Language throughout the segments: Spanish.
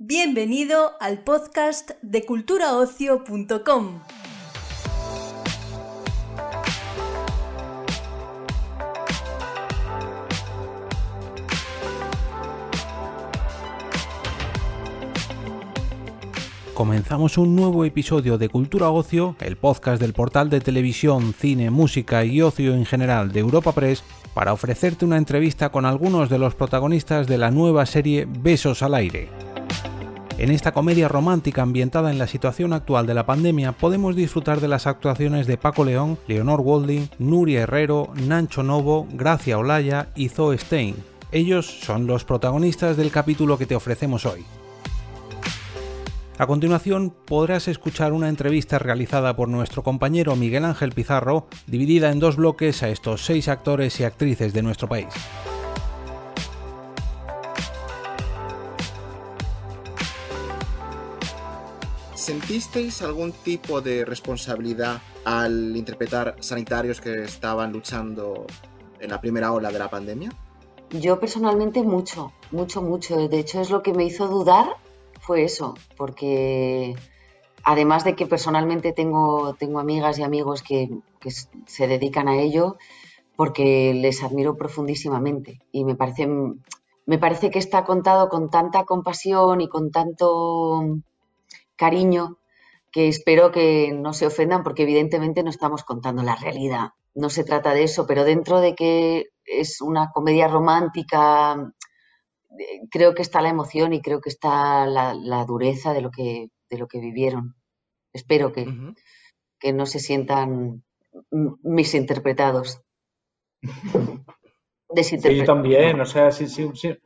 Bienvenido al podcast de culturaocio.com. Comenzamos un nuevo episodio de Cultura Ocio, el podcast del portal de televisión, cine, música y ocio en general de Europa Press, para ofrecerte una entrevista con algunos de los protagonistas de la nueva serie Besos al aire. En esta comedia romántica ambientada en la situación actual de la pandemia podemos disfrutar de las actuaciones de Paco León, Leonor Walding, Nuria Herrero, Nancho Novo, Gracia Olaya y Zoe Stein. Ellos son los protagonistas del capítulo que te ofrecemos hoy. A continuación podrás escuchar una entrevista realizada por nuestro compañero Miguel Ángel Pizarro, dividida en dos bloques a estos seis actores y actrices de nuestro país. ¿Sentisteis algún tipo de responsabilidad al interpretar sanitarios que estaban luchando en la primera ola de la pandemia? Yo personalmente mucho, mucho, mucho. De hecho es lo que me hizo dudar fue eso, porque además de que personalmente tengo, tengo amigas y amigos que, se dedican a ello, porque les admiro profundísimamente y me parece, me parece que está contado con tanta compasión y con tanto cariño que espero que no se ofendan porque evidentemente no estamos contando la realidad. No se trata de eso, pero dentro de que es una comedia romántica, eh, creo que está la emoción y creo que está la, dureza de lo que, de lo que vivieron. Espero que, que no se sientan misinterpretados. Sí, también, o sea, sí, sí, sí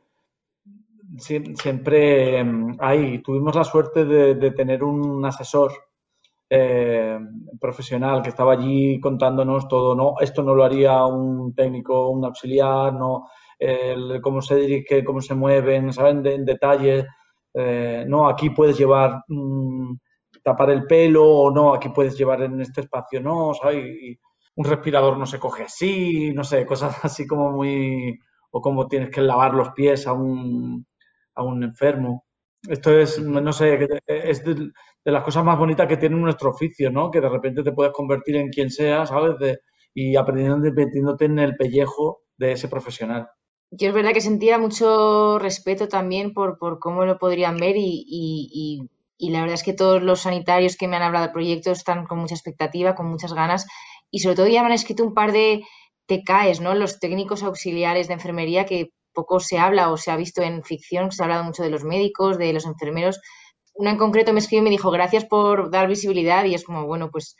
siempre em, tuvimos la suerte de, tener un asesor eh, profesional que estaba allí contándonos todo, no, esto no lo haría un técnico, un auxiliar, no, cómo se dirige, cómo se mueven, saben en detalle, eh, no, aquí puedes llevar, mm, tapar el pelo o no, aquí puedes llevar en este espacio, no, ¿sabes? un respirador no se coge así, no sé, cosas así como muy, o como tienes que lavar los pies a un, a un enfermo. Esto es, no sé, es de, las cosas más bonitas que tiene nuestro oficio, ¿no? Que de repente te puedes convertir en quien sea, ¿sabes? y aprendiendo, metiéndote en el pellejo de ese profesional. Yo es verdad que sentía mucho respeto también por, por cómo lo podrían ver y, y, y, la verdad es que todos los sanitarios que me han hablado del proyecto están con mucha expectativa, con muchas ganas y sobre todo ya me han escrito un par de TKs, ¿no? Los técnicos auxiliares de enfermería que poco se habla o se ha visto en ficción, se ha hablado mucho de los médicos, de los enfermeros. Una en concreto me escribió y me dijo, gracias por dar visibilidad y es como, bueno, pues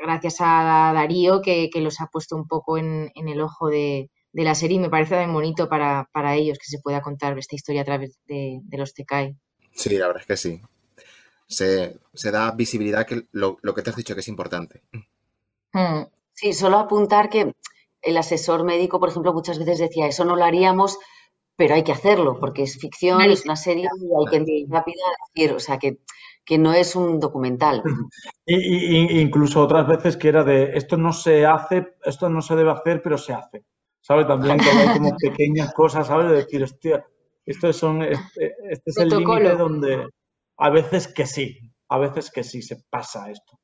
gracias a Darío que, los ha puesto un poco en, el ojo de, la serie y me parece muy bonito para, ellos que se pueda contar esta historia a través de, los TKI. Sí, la verdad es que sí. Se, da visibilidad que lo, que te has dicho que es importante. Hmm. Sí, solo apuntar que el asesor médico, por ejemplo, muchas veces decía, eso no lo haríamos, pero hay que hacerlo, porque es ficción, es una serie y hay que entender rápida decir, o sea, que, que no es un documental. Y, incluso otras veces que era de, esto no se hace, esto no se debe hacer, pero se hace. ¿Sabes? También que hay como pequeñas cosas, ¿sabes? De decir, hostia, esto son, este, este es el límite donde a veces que sí, a veces que sí se pasa esto.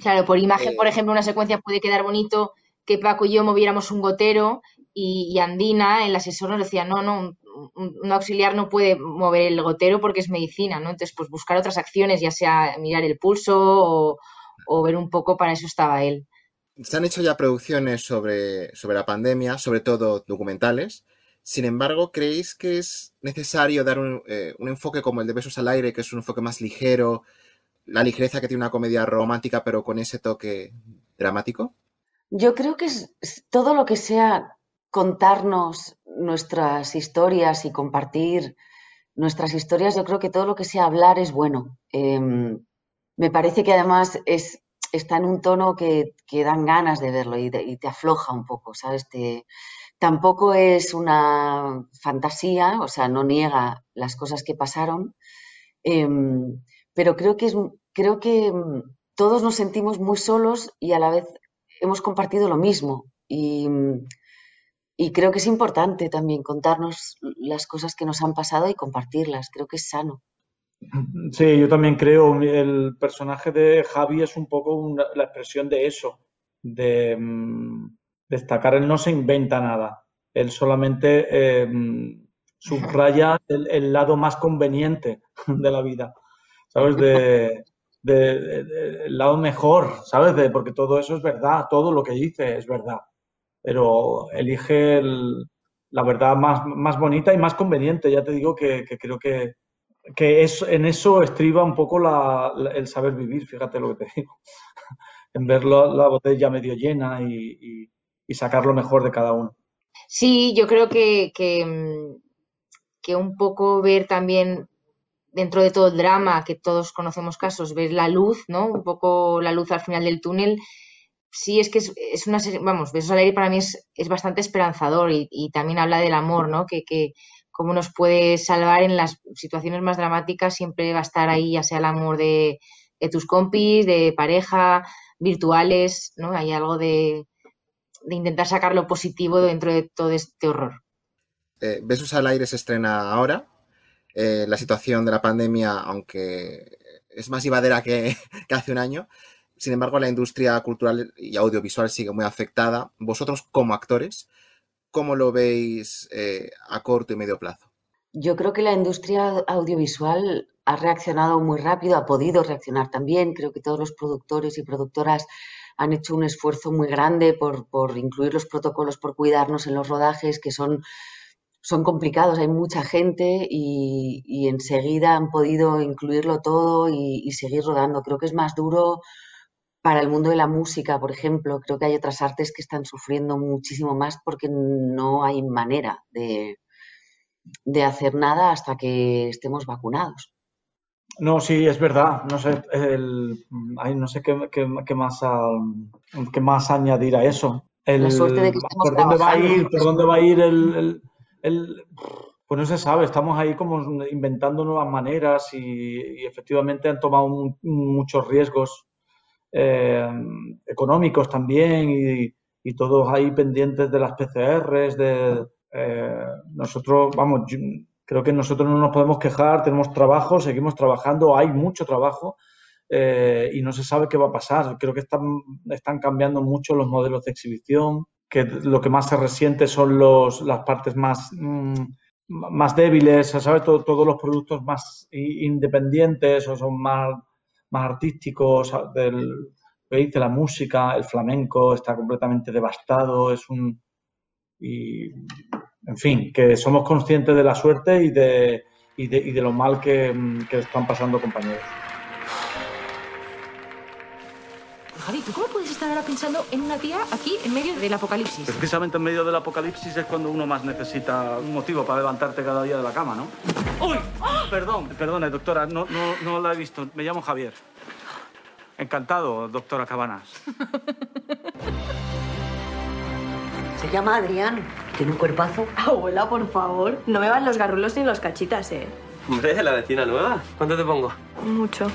Claro, por imagen, por ejemplo, una secuencia puede quedar bonito, que Paco y yo moviéramos un gotero y, Andina, el asesor, nos decía, no, no, un, auxiliar no puede mover el gotero porque es medicina, ¿no? Entonces, pues buscar otras acciones, ya sea mirar el pulso o, ver un poco, para eso estaba él. Se han hecho ya producciones sobre, sobre la pandemia, sobre todo documentales. Sin embargo, ¿creéis que es necesario dar un, eh, un, enfoque como el de Besos al Aire, que es un enfoque más ligero, la ligereza que tiene una comedia romántica, pero con ese toque dramático? Yo creo que es, todo lo que sea contarnos nuestras historias y compartir nuestras historias, yo creo que todo lo que sea hablar es bueno. Em, me parece que además es, está en un tono que, dan ganas de verlo y, te afloja un poco, ¿sabes? tampoco es una fantasía, o sea, no niega las cosas que pasaron, em, pero creo que, es, creo que em, todos nos sentimos muy solos y a la vez hemos compartido lo mismo y, creo que es importante también contarnos las cosas que nos han pasado y compartirlas. Creo que es sano. Sí, yo también creo. El personaje de Javi es un poco la expresión de eso, de mm, destacar. Él no se inventa nada. Él solamente eh, subraya el, lado más conveniente de la vida, ¿sabes? De, el lado mejor, ¿sabes? De, porque todo eso es verdad, todo lo que dice es verdad, pero elige la verdad más, más bonita y más conveniente. Ya te digo que, creo que, que es, en eso estriba un poco el saber vivir, fíjate lo que te digo, en ver la, botella medio llena y, sacar lo mejor de cada uno. Sí, yo creo que, que, que un poco ver también dentro de todo el drama, que todos conocemos casos, ver la luz, ¿no? Un poco la luz al final del túnel. Sí, es que es, una serie, vamos, Besos al aire para mí es, es bastante esperanzador y, también habla del amor, ¿no? Que, que cómo nos puede salvar en las situaciones más dramáticas, siempre va a estar ahí, ya sea el amor de, de tus compis, de pareja, virtuales, ¿no? Hay algo de, de intentar sacar lo positivo dentro de todo este horror. Eh, Besos al aire se estrena ahora, eh, la situación de la pandemia, aunque es más llevadera que, hace un año, sin embargo, la industria cultural y audiovisual sigue muy afectada. Vosotros, como actores, ¿cómo lo veis eh, a corto y medio plazo? Yo creo que la industria audiovisual ha reaccionado muy rápido, ha podido reaccionar también. Creo que todos los productores y productoras han hecho un esfuerzo muy grande por, por incluir los protocolos, por cuidarnos en los rodajes, que son son complicados, hay mucha gente y, enseguida han podido incluirlo todo y, seguir rodando. Creo que es más duro para el mundo de la música, por ejemplo. Creo que hay otras artes que están sufriendo muchísimo más porque no hay manera de, de hacer nada hasta que estemos vacunados. No, sí, es verdad. No sé, el, no sé qué, qué, más, qué más añadir a eso. la suerte de que ¿por dónde va a ir, ¿Por dónde va a ir el el, pues no se sabe, estamos ahí como inventando nuevas maneras y, efectivamente han tomado muchos riesgos eh, económicos también y, todos ahí pendientes de las PCRs, de eh, nosotros, vamos, creo que nosotros no nos podemos quejar, tenemos trabajo, seguimos trabajando, hay mucho trabajo eh, y no se sabe qué va a pasar. Creo que están, están cambiando mucho los modelos de exhibición, que lo que más se resiente son los, las partes más, mm, más débiles, ¿sabes? todos los productos más independientes o son más, más artísticos, del, dice la música, el flamenco está completamente devastado, es un... Y, en fin, que somos conscientes de la suerte y de, y de, y de lo mal que, que están pasando compañeros. Javi, ¿tú cómo puedes estar ahora pensando en una tía aquí en medio del apocalipsis? Precisamente en medio del apocalipsis es cuando uno más necesita un motivo para levantarte cada día de la cama, ¿no? ¡Uy! Perdón, perdone, doctora, no, no, no la he visto. Me llamo Javier. Encantado, doctora Cabanas. Se llama Adrián. Tiene un cuerpazo. Abuela, por favor. No me van los garrulos ni los cachitas, ¿eh? Hombre, la vecina nueva. ¿Cuánto te pongo? Mucho.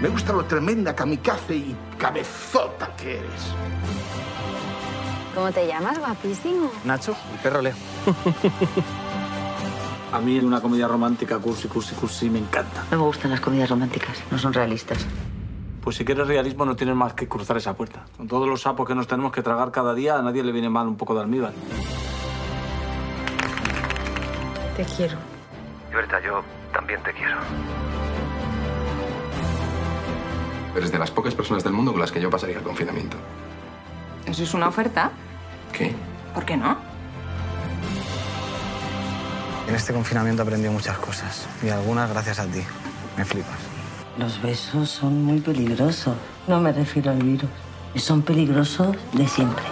Me gusta lo tremenda kamikaze y cabezota que eres. ¿Cómo te llamas, guapísimo? Nacho, el perro Leo. A mí una comedia romántica, cursi, cursi, cursi, me encanta. No me gustan las comedias románticas, no son realistas. Pues si quieres realismo no tienes más que cruzar esa puerta. Con todos los sapos que nos tenemos que tragar cada día, a nadie le viene mal un poco de almíbar. Te quiero. Libertad, yo también te quiero. Eres de las pocas personas del mundo con las que yo pasaría el confinamiento. ¿Eso es una oferta? ¿Qué? ¿Por qué no? En este confinamiento he aprendido muchas cosas y algunas gracias a ti. Me flipas. Los besos son muy peligrosos. No me refiero al virus. Son peligrosos de siempre.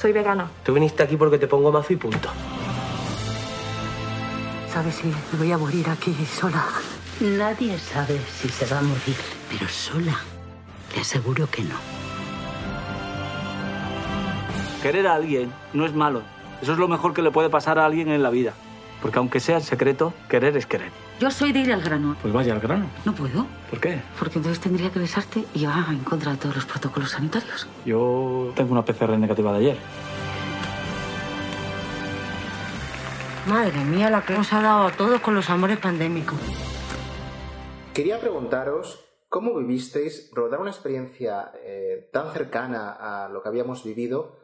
Soy vegano. Tú viniste aquí porque te pongo mazo y punto. ¿Sabes si voy a morir aquí sola? Nadie sabe si se va a morir, pero sola, te aseguro que no. Querer a alguien no es malo. Eso es lo mejor que le puede pasar a alguien en la vida. Porque aunque sea en secreto, querer es querer. Yo soy de ir al grano. Pues vaya al grano. No puedo. ¿Por qué? Porque entonces tendría que besarte y va en contra de todos los protocolos sanitarios. Yo tengo una PCR negativa de ayer. Madre mía, la que nos ha dado a todos con los amores pandémicos. Quería preguntaros cómo vivisteis rodar una experiencia eh, tan cercana a lo que habíamos vivido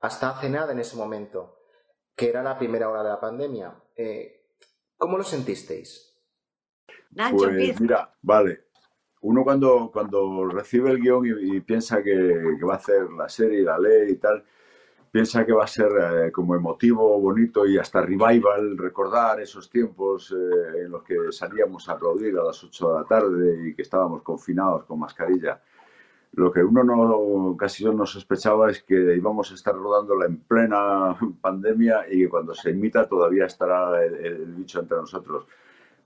hasta hace nada en ese momento, que era la primera hora de la pandemia. Eh, ¿Cómo lo sentisteis? Nacho, Pues mira, vale. Uno cuando, cuando recibe el guion y, y piensa que, que va a hacer la serie y la lee y tal, piensa que va a ser eh, como emotivo, bonito y hasta revival, recordar esos tiempos eh, en los que salíamos a aplaudir a las 8 de la tarde y que estábamos confinados con mascarilla. Lo que uno no, casi no sospechaba es que íbamos a estar rodándola en plena pandemia y que cuando se imita todavía estará el, el bicho entre nosotros.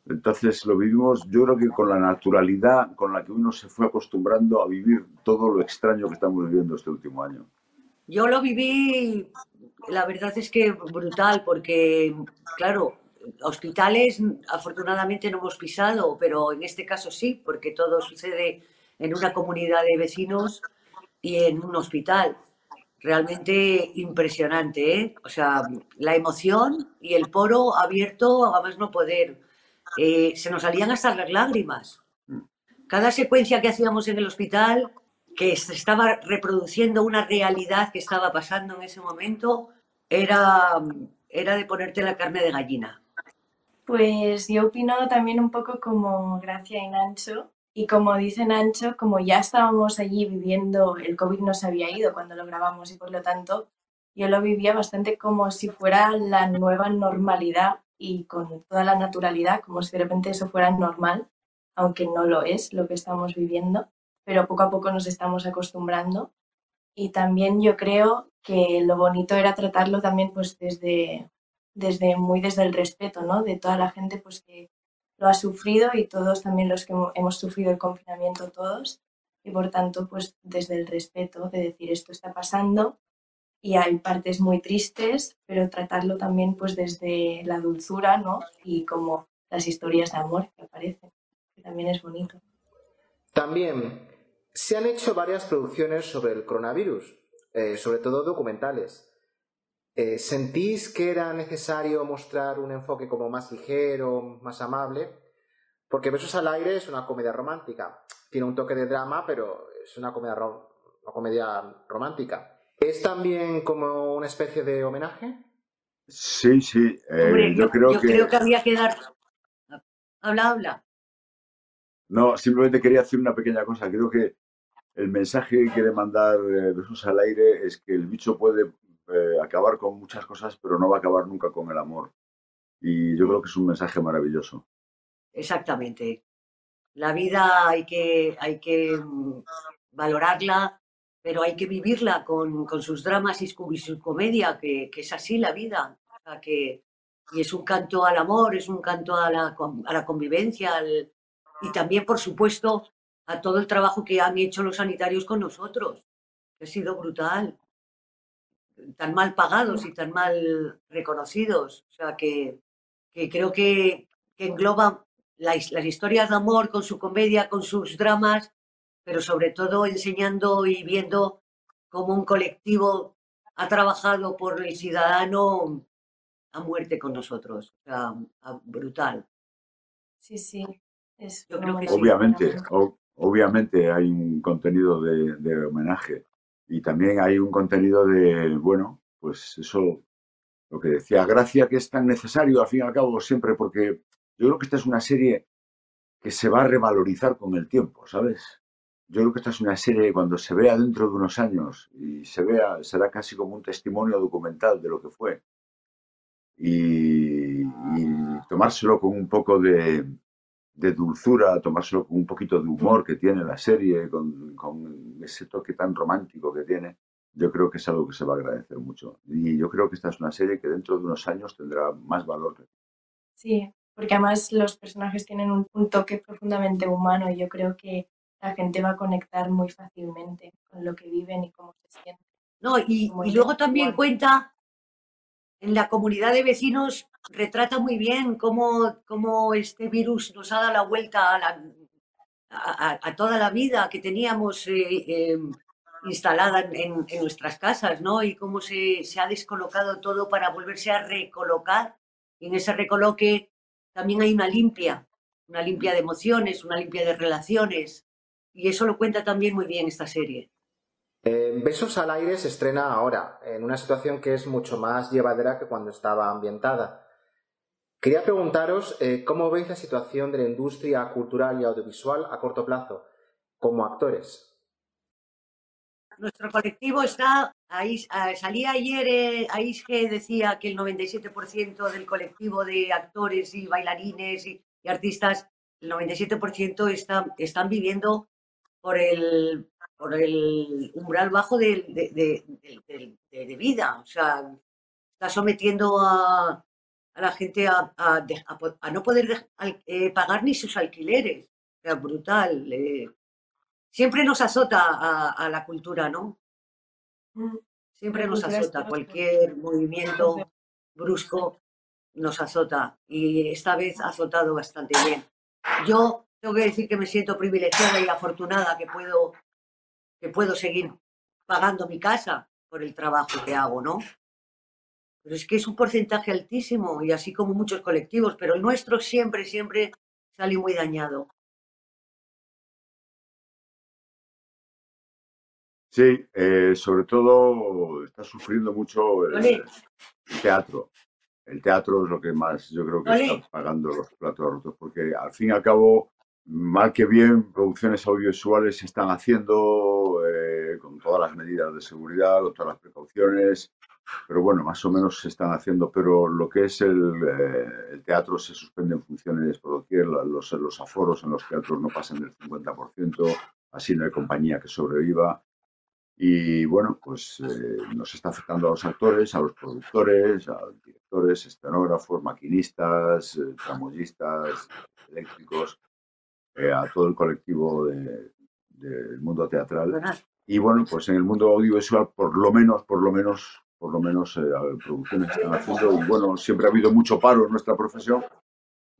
Entonces lo vivimos, yo creo que con la naturalidad con la que uno se fue acostumbrando a vivir todo lo extraño que estamos viviendo este último año. Yo lo viví, la verdad es que brutal, porque, claro, hospitales afortunadamente no hemos pisado, pero en este caso sí, porque todo sucede en una comunidad de vecinos y en un hospital. Realmente impresionante, ¿eh? O sea, la emoción y el poro abierto a más no poder. Eh, se nos salían hasta las lágrimas. Cada secuencia que hacíamos en el hospital, que se estaba reproduciendo una realidad que estaba pasando en ese momento, era, era de ponerte la carne de gallina. Pues yo opino también un poco como Gracia y Nancho. Y como dice Nancho, como ya estábamos allí viviendo, el COVID no se había ido cuando lo grabamos y por lo tanto yo lo vivía bastante como si fuera la nueva normalidad y con toda la naturalidad, como si de repente eso fuera normal, aunque no lo es lo que estamos viviendo, pero poco a poco nos estamos acostumbrando. Y también yo creo que lo bonito era tratarlo también pues desde, desde muy desde el respeto, ¿no? De toda la gente pues que lo ha sufrido y todos también los que hemo- hemos sufrido el confinamiento todos y por tanto pues desde el respeto de decir esto está pasando y hay partes muy tristes, pero tratarlo también pues desde la dulzura, ¿no? Y como las historias de amor que aparecen, que también es bonito. También se han hecho varias producciones sobre el coronavirus, eh, sobre todo documentales. Eh, ¿Sentís que era necesario mostrar un enfoque como más ligero, más amable? Porque Besos al aire es una comedia romántica. Tiene un toque de drama, pero es una comedia, ro- una comedia romántica. ¿Es también como una especie de homenaje? Sí, sí, eh, Hombre, yo, creo yo que... creo que había que dar... Habla, habla. No, simplemente quería decir una pequeña cosa. Creo que el mensaje que quiere mandar eh, Besos al aire es que el bicho puede eh, acabar con muchas cosas, pero no va a acabar nunca con el amor. Y yo creo que es un mensaje maravilloso. Exactamente. La vida hay que, hay que mm, valorarla, pero hay que vivirla con, con sus dramas y su, comedia, que, que es así la vida. Que, y es un canto al amor, es un canto a la, a la convivencia al- y también, por supuesto, a todo el trabajo que han hecho los sanitarios con nosotros, que ha sido brutal. Tan mal pagados y tan mal reconocidos. O sea, que, que creo que, que engloba las historias de amor con su comedia, con sus dramas, pero sobre todo enseñando y viendo cómo un colectivo ha trabajado por el ciudadano a muerte con nosotros. O sea, a- brutal. Sí, sí. Es Yo una creo que buena sí. Obviamente, o- obviamente hay un contenido de, homenaje y también hay un contenido de, bueno, pues eso, lo que decía Gracia, que es tan necesario al fin y al cabo siempre, porque yo creo que esta es una serie que se va a revalorizar con el tiempo, ¿sabes? Yo creo que esta es una serie que cuando se vea dentro de unos años y se vea, será casi como un testimonio documental de lo que fue. Y, y tomárselo con un poco de, de dulzura, tomárselo con un poquito de humor que tiene la serie, con, con ese toque tan romántico que tiene, yo creo que es algo que se va a agradecer mucho. Y yo creo que esta es una serie que dentro de unos años tendrá más valor. Sí, porque además los personajes tienen un, un toque profundamente humano y yo creo que la gente va a conectar muy fácilmente con lo que viven y cómo se sienten. No, y, luego también cuenta en la comunidad de vecinos, retrata muy bien cómo, cómo este virus nos ha dado la vuelta a, toda la vida que teníamos eh, eh, instalada en nuestras casas, ¿no? Y cómo se, se ha descolocado todo para volverse a recolocar Y en ese recoloque también hay una limpia, una limpia de emociones, una limpia de relaciones. Y eso lo cuenta también muy bien esta serie. Besos al aire se estrena ahora, en una situación que es mucho más llevadera que cuando estaba ambientada. Quería preguntaros eh, cómo veis la situación de la industria cultural y audiovisual a corto plazo, como actores. Nuestro colectivo está, ahí, ah, salía ayer eh, ahí que decía que el 97% del colectivo de actores y bailarines y, y artistas, el 97% está, están viviendo por el, por el umbral bajo de, de, de, de vida. O sea, está sometiendo a, a la gente a, a, a no poder eh, pagar ni sus alquileres. O sea, brutal. Eh. Siempre nos azota a, la cultura, ¿no? Mm. Siempre nos azota. Cualquier movimiento brusco nos azota. Y esta vez ha azotado bastante bien. Yo tengo que decir que me siento privilegiada y afortunada que puedo que puedo seguir pagando mi casa por el trabajo que hago, ¿no? Pero es que es un porcentaje altísimo y así como muchos colectivos, pero el nuestro siempre, siempre sale muy dañado. Sí, eh, sobre todo está sufriendo mucho el, teatro. El teatro es lo que más yo creo que está pagando los platos rotos, porque al fin y al cabo mal que bien, producciones audiovisuales se están haciendo eh, con todas las medidas de seguridad, con todas las precauciones, pero bueno, más o menos se están haciendo. Pero lo que es el, eh, teatro se suspenden funciones por doquier, los, los aforos en los teatros no pasan del 50%, así no hay compañía que sobreviva. Y bueno, pues eh, nos está afectando a los actores, a los productores, a los directores, escenógrafos, maquinistas, tramoyistas, eléctricos. Eh, a todo el colectivo del mundo teatral. Y bueno, pues en el mundo audiovisual, por lo menos, por lo menos, por lo menos, eh, producciones están haciendo. Y bueno, siempre ha habido mucho paro en nuestra profesión.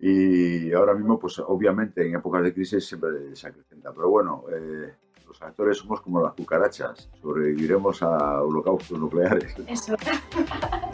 Y ahora mismo, pues obviamente en épocas de crisis siempre se acrecenta. Pero bueno, eh, los actores somos como las cucarachas, sobreviviremos a holocaustos nucleares. Eso.